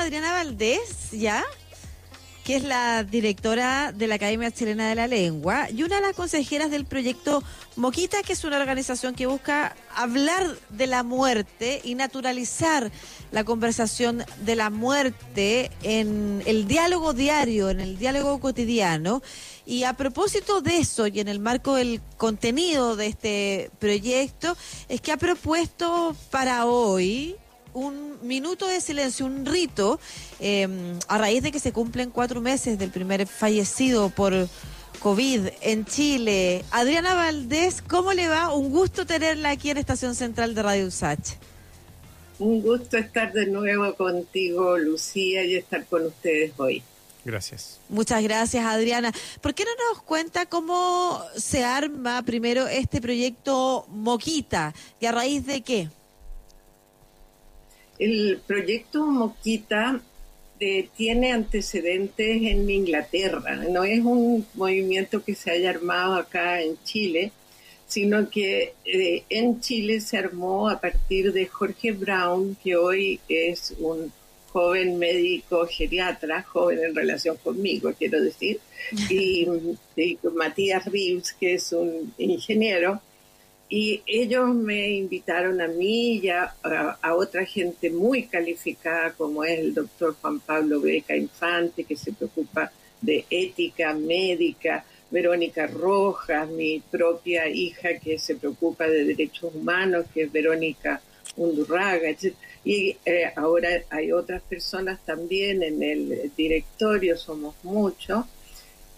Adriana Valdés, ¿ya? que es la directora de la Academia Chilena de la Lengua y una de las consejeras del proyecto Moquita, que es una organización que busca hablar de la muerte y naturalizar la conversación de la muerte en el diálogo diario, en el diálogo cotidiano. Y a propósito de eso y en el marco del contenido de este proyecto, es que ha propuesto para hoy un minuto de silencio, un rito, em, a raíz de que se cumplen cuatro meses del primer fallecido por COVID en Chile. Adriana Valdés, ¿cómo le va? Un gusto tenerla aquí en Estación Central de Radio Usach. Un gusto estar de nuevo contigo, Lucía, y estar con ustedes hoy. Gracias. Muchas gracias, Adriana. ¿Por qué no nos cuenta cómo se arma primero este proyecto Moquita y a raíz de qué? El proyecto Moquita eh, tiene antecedentes en Inglaterra, no es un movimiento que se haya armado acá en Chile, sino que eh, en Chile se armó a partir de Jorge Brown, que hoy es un joven médico geriatra, joven en relación conmigo, quiero decir, y, y Matías Reeves, que es un ingeniero, y ellos me invitaron a mí y a, otra gente muy calificada como es el doctor Juan Pablo Beca Infante, que se preocupa de ética médica, Verónica Rojas, mi propia hija que se preocupa de derechos humanos, que es Verónica Undurraga, etc. Y eh, ahora hay otras personas también en el directorio, somos muchos.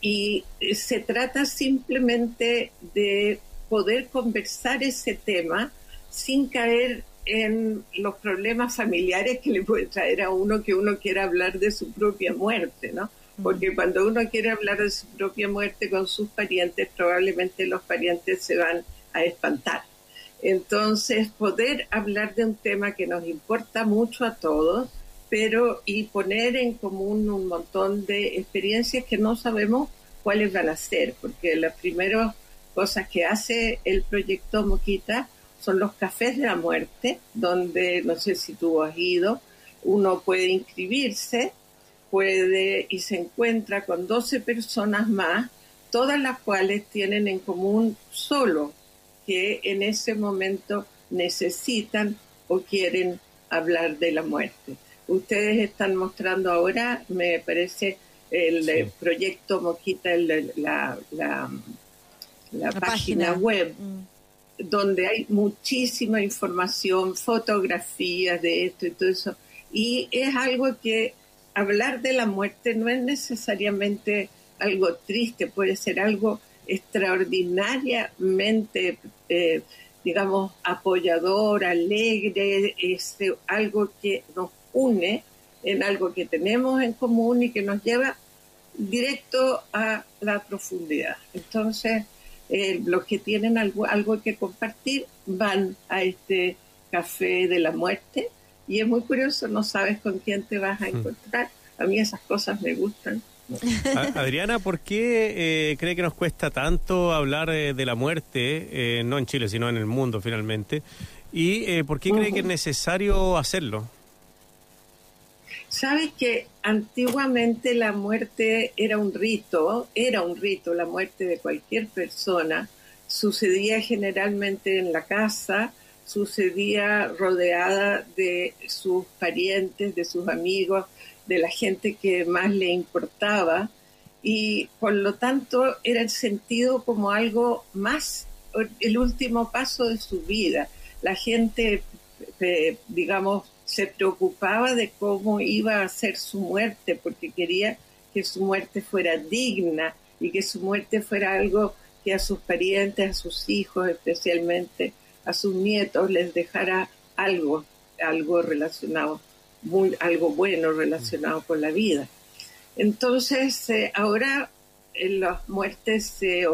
Y se trata simplemente de poder conversar ese tema sin caer en los problemas familiares que le puede traer a uno que uno quiera hablar de su propia muerte, ¿no? Porque cuando uno quiere hablar de su propia muerte con sus parientes, probablemente los parientes se van a espantar. Entonces, poder hablar de un tema que nos importa mucho a todos, pero y poner en común un montón de experiencias que no sabemos cuáles van a ser, porque los primeros cosas que hace el proyecto Moquita son los cafés de la muerte, donde no sé si tú has ido, uno puede inscribirse, puede y se encuentra con 12 personas más, todas las cuales tienen en común solo que en ese momento necesitan o quieren hablar de la muerte. Ustedes están mostrando ahora, me parece, el proyecto Moquita, la, la la, página, web, mm. donde hay muchísima información, fotografías de esto y todo eso. Y es algo que hablar de la muerte no es necesariamente algo triste, puede ser algo extraordinariamente, eh, digamos, apoyador, alegre, es algo que nos une en algo que tenemos en común y que nos lleva directo a la profundidad. Entonces, eh, los que tienen algo, algo que compartir van a este café de la muerte y es muy curioso, no sabes con quién te vas a hmm. encontrar. A mí esas cosas me gustan. Adriana, ¿por qué eh, cree que nos cuesta tanto hablar eh, de la muerte, no en Chile, sino en el mundo finalmente? ¿Y por qué cree que es necesario hacerlo? Sabes que antiguamente la muerte era un rito, era un rito, la muerte de cualquier persona, sucedía generalmente en la casa, sucedía rodeada de sus parientes, de sus amigos, de la gente que más le importaba. Y por lo tanto era el sentido como algo más, el último paso de su vida. La gente, eh, digamos, se preocupaba de cómo iba a ser su muerte, porque quería que su muerte fuera digna y que su muerte fuera algo que a sus parientes, a sus hijos especialmente, a sus nietos les dejara algo, algo relacionado, muy, algo bueno relacionado con la vida. Entonces, eh, ahora eh, las muertes se,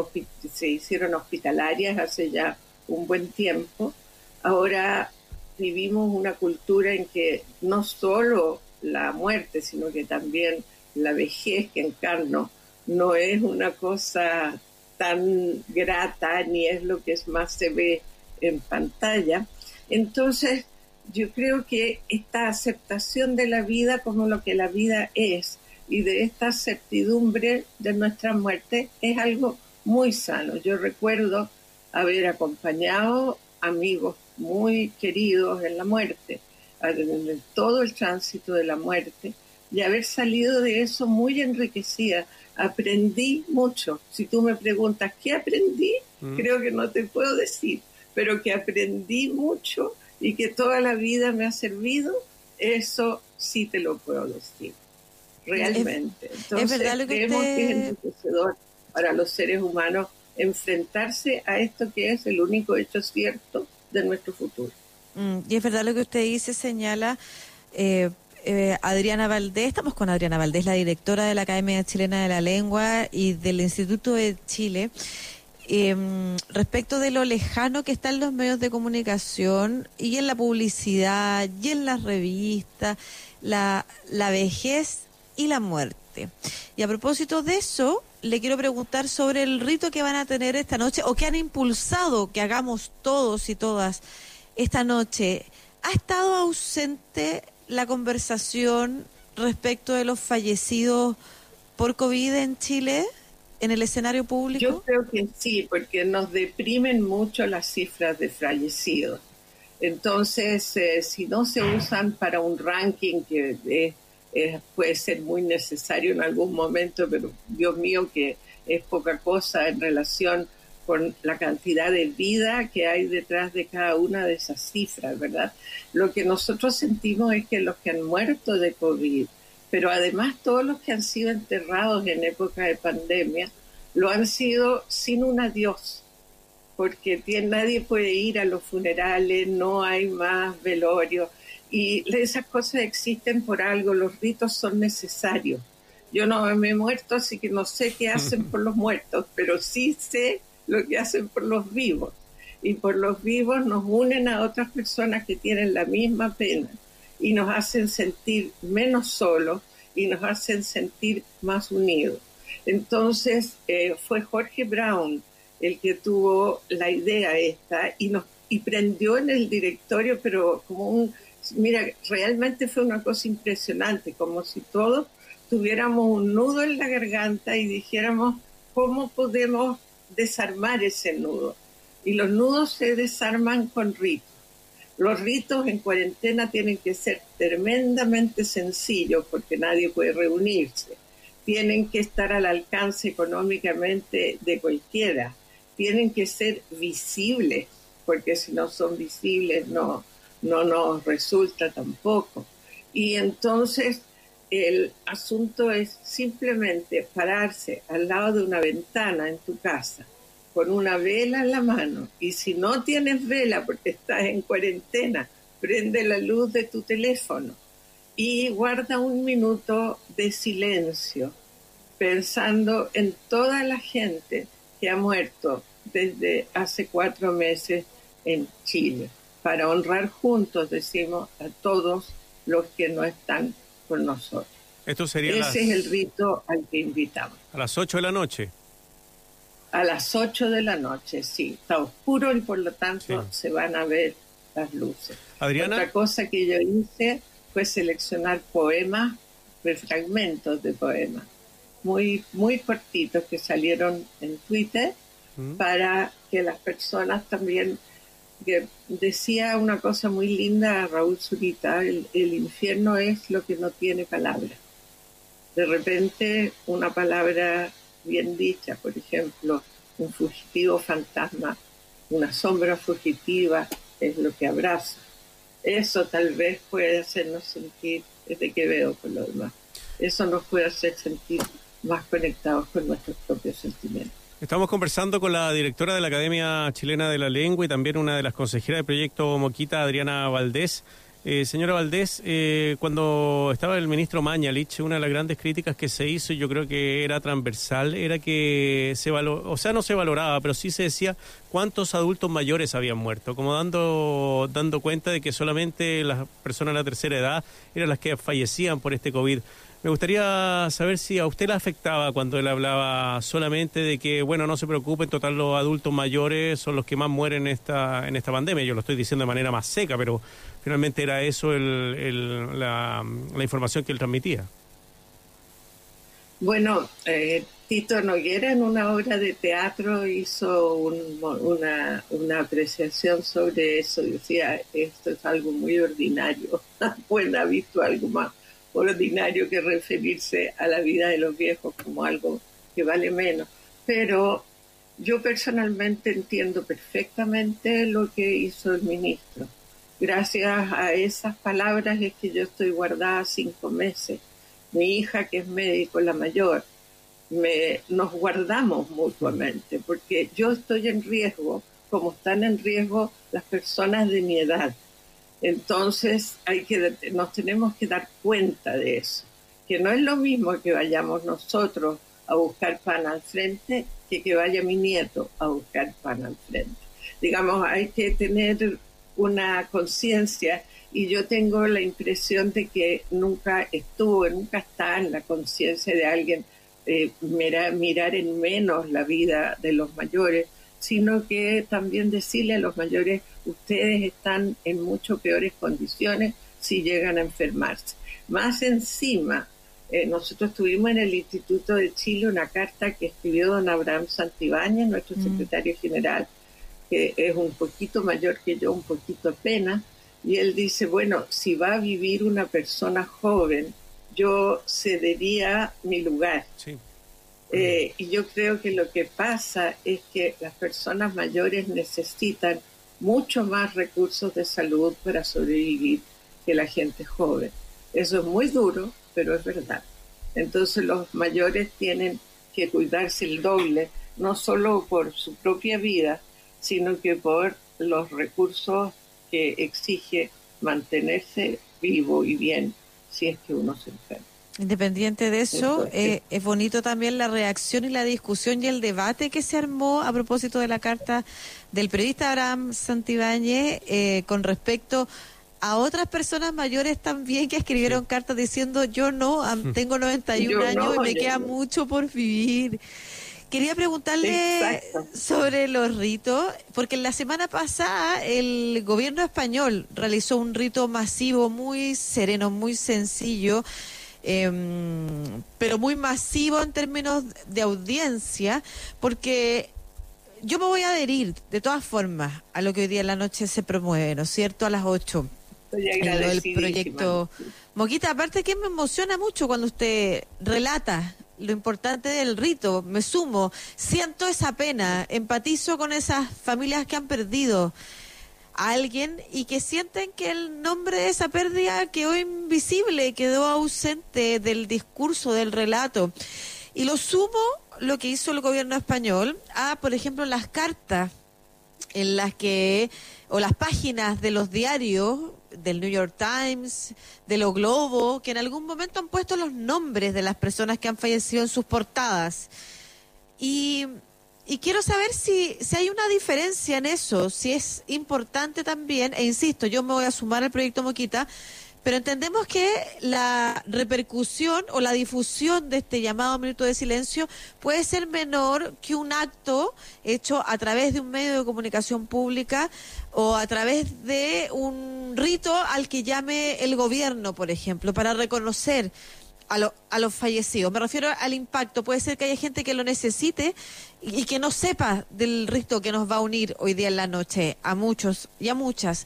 se hicieron hospitalarias hace ya un buen tiempo. Ahora vivimos una cultura en que no solo la muerte, sino que también la vejez que encarno no es una cosa tan grata ni es lo que más se ve en pantalla. Entonces, yo creo que esta aceptación de la vida como lo que la vida es y de esta certidumbre de nuestra muerte es algo muy sano. Yo recuerdo haber acompañado amigos muy queridos en la muerte, en todo el tránsito de la muerte, y haber salido de eso muy enriquecida. Aprendí mucho. Si tú me preguntas, ¿qué aprendí? Mm. Creo que no te puedo decir, pero que aprendí mucho y que toda la vida me ha servido, eso sí te lo puedo decir, realmente. Entonces, verdad creemos que es enriquecedor para los seres humanos enfrentarse a esto que es el único hecho cierto de nuestro futuro. Mm, y es verdad lo que usted dice, señala eh, eh, Adriana Valdés, estamos con Adriana Valdés, la directora de la Academia Chilena de la Lengua y del Instituto de Chile. Em, respecto de lo lejano que están los medios de comunicación y en la publicidad y en las revistas, la, la vejez y la muerte. Y a propósito de eso, le quiero preguntar sobre el rito que van a tener esta noche o que han impulsado que hagamos todos y todas esta noche. ¿Ha estado ausente la conversación respecto de los fallecidos por COVID en Chile? en el escenario público? Yo creo que sí, porque nos deprimen mucho las cifras de fallecidos. Entonces, eh, si no se usan para un ranking que puede ser muy necesario en algún momento, pero Dios mío que es poca cosa en relación con la cantidad de vida que hay detrás de cada una de esas cifras, ¿verdad? Lo que nosotros sentimos es que los que han muerto de COVID pero además todos los que han sido enterrados en época de pandemia lo han sido sin un adiós, porque nadie puede ir a los funerales, no hay más velorio y esas cosas existen por algo, los ritos son necesarios. Yo no me he muerto, así que no sé qué hacen por los muertos, pero sí sé lo que hacen por los vivos. Y por los vivos nos unen a otras personas que tienen la misma pena y nos hacen sentir menos solos y nos hacen sentir más unidos. Entonces eh, fue Jorge Brown el que tuvo la idea esta y nos y prendió en el directorio, pero como un, mira, realmente fue una cosa impresionante, como si todos tuviéramos un nudo en la garganta y dijéramos cómo podemos desarmar ese nudo. Y los nudos se desarman con ritos. Los ritos en cuarentena tienen que ser tremendamente sencillos porque nadie puede reunirse. Tienen que estar al alcance económicamente de cualquiera. Tienen que ser visibles porque si no son visibles no, no nos resulta tampoco. Y entonces el asunto es simplemente pararse al lado de una ventana en tu casa con una vela en la mano y si no tienes vela porque estás en cuarentena, prende la luz de tu teléfono y guarda un minuto de silencio pensando en toda la gente que ha muerto desde hace cuatro meses en Chile, para honrar juntos, decimos, a todos los que no están con nosotros. Esto sería Ese es el rito al que invitamos. A las 8 de la noche a las 8 de la noche, sí. Está oscuro y por lo tanto se van a ver las luces. Adriana. Otra cosa que yo hice fue seleccionar poemas, fragmentos de poemas, muy, muy cortitos que salieron en Twitter mm. para que las personas también decía una cosa muy linda Raúl Zurita, el, infierno es lo que no tiene palabra. De repente una palabra bien dicha, por ejemplo, un fugitivo fantasma, una sombra fugitiva es lo que abraza. Eso tal vez puede hacernos sentir, desde que veo con lo demás, eso nos puede hacer sentir más conectados con nuestros propios sentimientos. Estamos conversando con la directora de la Academia Chilena de la Lengua y también una de las consejeras del proyecto Moquita, Adriana Valdés. Eh, señora Valdés, eh, cuando estaba el ministro Mañalich, una de las grandes críticas que se hizo, y yo creo que era transversal, era que se valor, o sea, no se valoraba, pero sí se decía cuántos adultos mayores habían muerto, como dando, dando cuenta de que solamente las personas de la tercera edad eran las que fallecían por este COVID. Me gustaría saber si a usted le afectaba cuando él hablaba solamente de que, bueno, no se preocupen, total los adultos mayores son los que más mueren en esta, en esta pandemia. Yo lo estoy diciendo de manera más seca, pero finalmente era eso el, la, la información que él transmitía. Bueno, eh, Tito Noguera en una obra de teatro hizo una, una, apreciación sobre eso. Decía, esto es algo muy ordinario. bueno, ha visto algo más ordinario que referirse a la vida de los viejos como algo que vale menos. Pero yo personalmente entiendo perfectamente lo que hizo el ministro. Gracias a esas palabras es que yo estoy guardada cinco meses mi hija que es médico, la mayor, me, nos guardamos mutuamente, porque yo estoy en riesgo, como están en riesgo las personas de mi edad. Entonces hay que, nos tenemos que dar cuenta de eso, que no es lo mismo que vayamos nosotros a buscar pan al frente que que vaya mi nieto a buscar pan al frente. Digamos, hay que tener una conciencia y yo tengo la impresión de que nunca estuvo, nunca está en la conciencia de alguien eh, mirar, en menos la vida de los mayores, sino que también decirle a los mayores, ustedes están en mucho peores condiciones si llegan a enfermarse. Más encima, eh, nosotros tuvimos en el Instituto de Chile una carta que escribió don Abraham Santibáñez, nuestro mm. secretario general, que es un poquito mayor que yo, un poquito apenas, y él dice, bueno, si va a vivir una persona joven, yo cedería mi lugar. Eh, y yo creo que lo que pasa es que las personas mayores necesitan mucho más recursos de salud para sobrevivir que la gente joven. Eso es muy duro, pero es verdad. Entonces los mayores tienen que cuidarse el doble, no solo por su propia vida, sino que por los recursos que exige mantenerse vivo y bien si es que uno se enferma. Independiente de eso, eh, es bonito también la reacción y la discusión y el debate que se armó a propósito de la carta del periodista Abraham Santibáñez eh, con respecto a otras personas mayores también que escribieron cartas diciendo yo no, tengo 91 años y me queda mucho por vivir. Quería preguntarle sobre los ritos, porque la semana pasada el gobierno español realizó un rito masivo muy sereno, muy sencillo, em, pero muy masivo en términos de audiencia, porque yo me voy a adherir de todas formas a lo que hoy día en la noche se promueve, ¿no es cierto? A las 8. El proyecto Moquita, aparte que me emociona mucho cuando usted relata lo importante del rito, me sumo, siento esa pena, empatizo con esas familias que han perdido alguien y que sienten que el nombre de esa pérdida quedó invisible, quedó ausente del discurso, del relato. Y lo sumo lo que hizo el gobierno español a, por ejemplo, las cartas en las que, o las páginas de los diarios del New York Times, de Lo Globo, que en algún momento han puesto los nombres de las personas que han fallecido en sus portadas. Y, y quiero saber si, si hay una diferencia en eso, si es importante también, e insisto, yo me voy a sumar al proyecto Moquita, pero entendemos que la repercusión o la difusión de este llamado minuto de silencio puede ser menor que un acto hecho a través de un medio de comunicación pública o a través de un rito al que llame el gobierno, por ejemplo, para reconocer a, a los fallecidos. Me refiero al impacto. Puede ser que haya gente que lo necesite y, y que no sepa del rito que nos va a unir hoy día en la noche a muchos y a muchas.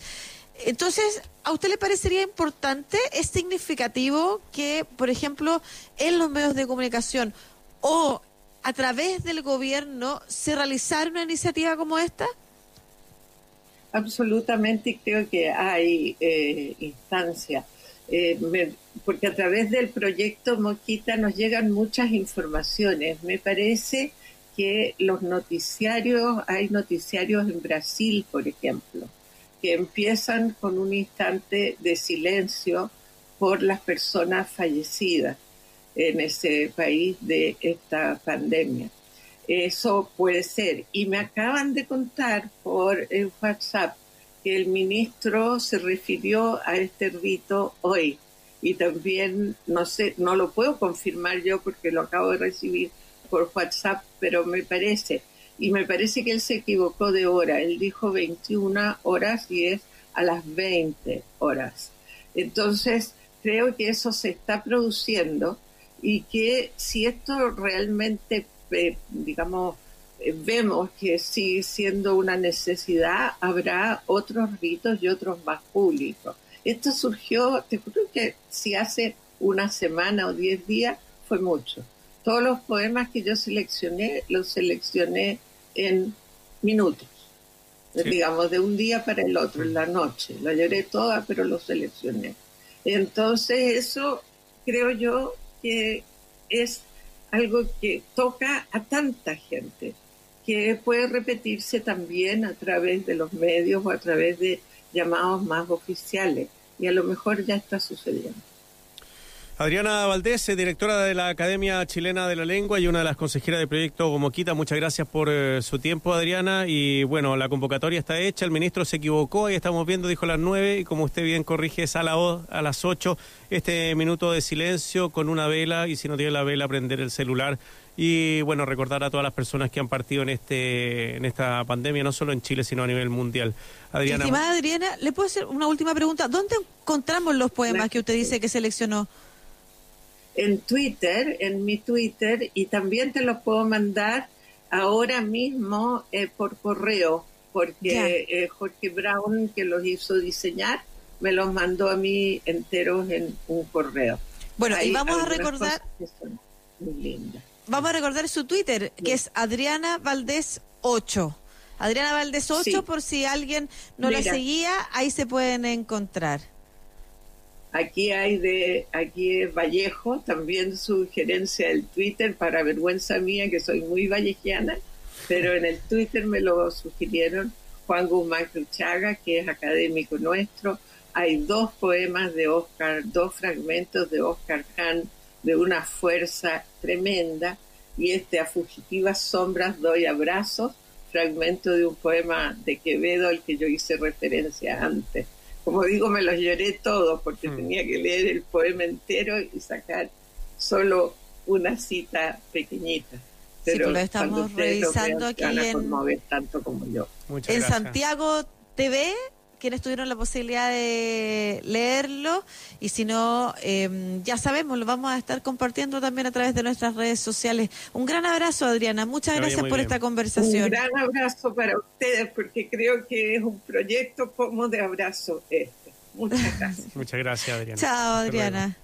Entonces, ¿a usted le parecería importante, es significativo que, por ejemplo, en los medios de comunicación o a través del gobierno se realizara una iniciativa como esta? Absolutamente, creo que hay eh, instancias, eh, porque a través del proyecto Moquita nos llegan muchas informaciones. Me parece que los noticiarios, hay noticiarios en Brasil, por ejemplo, que empiezan con un instante de silencio por las personas fallecidas en ese país de esta pandemia. Eso puede ser. Y me acaban de contar por el WhatsApp que el ministro se refirió a este rito hoy. Y también, no sé, no lo puedo confirmar yo porque lo acabo de recibir por WhatsApp, pero me parece. Y me parece que él se equivocó de hora. Él dijo 21 horas y es a las 20 horas. Entonces, creo que eso se está produciendo y que si esto realmente, eh, digamos, eh, vemos que sigue siendo una necesidad, habrá otros ritos y otros más públicos. Esto surgió, te juro que si hace una semana o diez días fue mucho. Todos los poemas que yo seleccioné, los seleccioné en minutos, digamos, de un día para el otro, en la noche. La lloré toda, pero lo seleccioné. Entonces eso creo yo que es algo que toca a tanta gente, que puede repetirse también a través de los medios o a través de llamados más oficiales. Y a lo mejor ya está sucediendo. Adriana Valdés, eh, directora de la Academia Chilena de la Lengua y una de las consejeras del proyecto Gomoquita, muchas gracias por eh, su tiempo, Adriana. Y bueno, la convocatoria está hecha, el ministro se equivocó, ahí estamos viendo, dijo a las nueve, y como usted bien corrige, es a, a las ocho, este minuto de silencio con una vela, y si no tiene la vela, prender el celular. Y bueno, recordar a todas las personas que han partido en este en esta pandemia, no solo en Chile, sino a nivel mundial. Adriana. Estimada Adriana, ¿le puedo hacer una última pregunta? ¿Dónde encontramos los poemas que usted dice que seleccionó? en Twitter, en mi Twitter, y también te lo puedo mandar ahora mismo eh, por correo, porque eh, Jorge Brown, que los hizo diseñar, me los mandó a mí enteros en un correo. Bueno, y vamos a recordar... Vamos a recordar su Twitter, que es Adriana Valdés 8. Adriana Valdés 8, por si alguien no la seguía, ahí se pueden encontrar. Aquí hay de, aquí es Vallejo, también sugerencia del Twitter, para vergüenza mía que soy muy vallejiana, pero en el Twitter me lo sugirieron Juan Guzmán Cruchaga, que es académico nuestro. Hay dos poemas de Oscar, dos fragmentos de Oscar Hahn de una fuerza tremenda, y este A Fugitivas Sombras Doy Abrazos, fragmento de un poema de Quevedo al que yo hice referencia antes como digo, me los lloré todos porque mm. tenía que leer el poema entero y sacar solo una cita pequeñita. Pero sí, lo estamos revisando aquí en, tanto como yo. en Santiago TV quienes tuvieron la posibilidad de leerlo y si no, em, ya sabemos, lo vamos a estar compartiendo también a través de nuestras redes sociales. Un gran abrazo, Adriana. Muchas gracias por esta conversación. Un gran abrazo para ustedes porque creo que es un proyecto como de abrazo este. Muchas gracias. Muchas gracias, Adriana. Chao, Adriana.